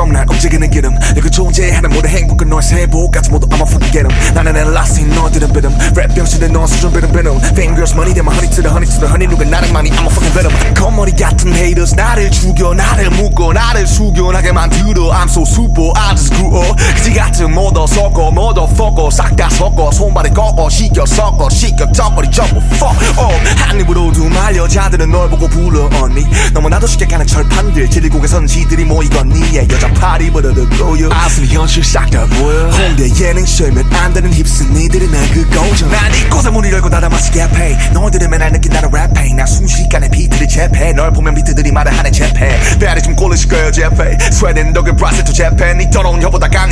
처럼 날 움직이는 기름 내가 존재하는 모든 행복과 너의 세보까지 모두 I'ma fucking get 'em. 나는 엘라스인 너들은 비름. 랩 병신의 너 수준 비름 비름. Fingers money 대만 honey to the honey to the honey. 누가 나를 많이 I'ma fucking get 'em. 겉머리 같은 haters 나를 죽여 나를 묶어 나를 숙연하게 만들어. I'm so super I just grew up. 그지 같은 모더 섞어 모더 fucker 싹다 섞어. 손발에 꺾어 시켜 섞어 시켜. 쩍거리 전부 fuck up. 한 입으로 두 말 여자들은 널 보고 불러 언니. 너무나도 쉽게 가는 철판들. 제리고개 선지들이 모이건니 예, 여자 파리 버려듣고 요. 아슴이 현실 싹 다 보여. 홍대 예능쇼면 안 되는 힙스 니들이 날그 고정 난 이곳에 문을 열고 닫아 마시게 해 너희들은 맨날 느낀 나는 랩해. 나 순식간에 비트를 재패. 널 보면 비트들이 말을 하네 재패. 배알이 좀 꼴리실 거예요 재패. 스웨덴 독일 브라질 또 재패. 니 더러운 혀보다 강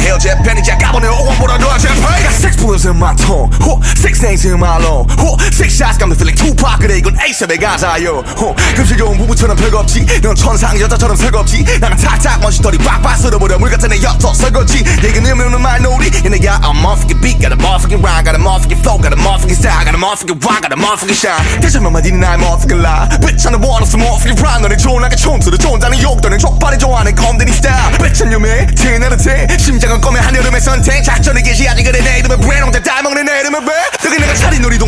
six names in my lung 호, six shots got me feeling Tupac 그래 이건 A7의 가사요 호, 금실겨운 부부처럼 별거 없지 넌 천상 여자처럼 설거지 나는 탁탁 먼지털이 빡빡 쓸어버려 물 같은 애 엿서 설거지 얘기는 없는 말놀이 얘네 야 I'm motherfucking beat got a motherfucking rhyme got a motherfucking flow got a motherfucking style got a motherfucking rock got a motherfucking shine 대체 몇 마디는 나의 motherfucking lie bitch the one of some motherfucking rhyme 너네 존나게 촌수를 존자는 욕도는 족발이 좋아하는 검들이 스타일 bitch your man 티나르테 심장은 꺼면 한여름의 선택 작전을 개시하지 그래 내 이름은 브랜 혼자 따먹는 내 이름은 놀이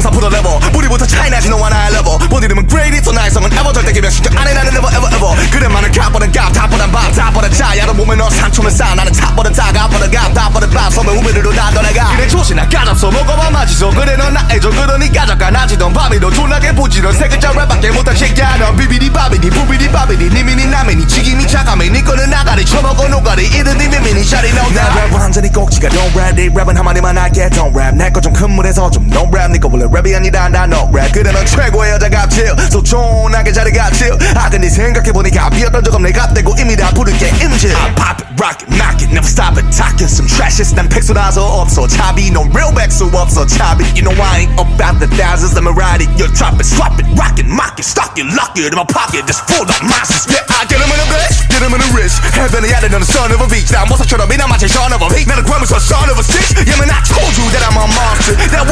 동산 포도 레버 뿌리부터 차이나지 너와 나의 레버 본 이름은 great 또 나의 성은 ever. 절대 개별 신경 안해 나는 never ever ever. 그래 많은 값보단 값 탑보단 밥 탑보단 자 야로 보면 너 산초면 싸 나는 탑보단 다가 보단 값 탑보단 밥. 소매 우베르로 나 떠나가. 그래 조시나 까잡서 먹어봐 맛있어 그래 넌 나의 저 그러니 가져가 나지던 밤이도 존나게 보지런 세 글자 랩밖에 못한 새끼야. 넌 비비디 바비디 부비디 바비디. 니미니 나미니. 지김이 차가미 니 거는 나가리. 처먹어 노가리. 이든 니 미미니. 샤리 너나 랩은 완전히 꼭지가. Don't rap 네 랩은 한마디만 할게. Don't rap. 내거 좀 큰 물에서 좀. Don't 원래 랩이 아니다 나 no rap 그래 넌 최고의 여자 갑질 So 존나게 잘해 갑질 아 근데 생각해보니까 비었던 적 없네 갑대고 이미 다 부를게 임질 I pop it rock it knock it never stop it talking some trashes 난 백수라서 없어 차비 넌 real 백수 없어 차비 You know I ain't about the thousands let me ride it You drop it swap it rock it mock it stock it lock it in my pocket just full of masses Yeah I get 'em in a bitch get 'em in a rich heaven이 아래 너는 son of a bitch 나 모사처럼 이나 마치 son of a pig 나는 과면서 son of a stitch Yeah man I told you that I'm a monster That's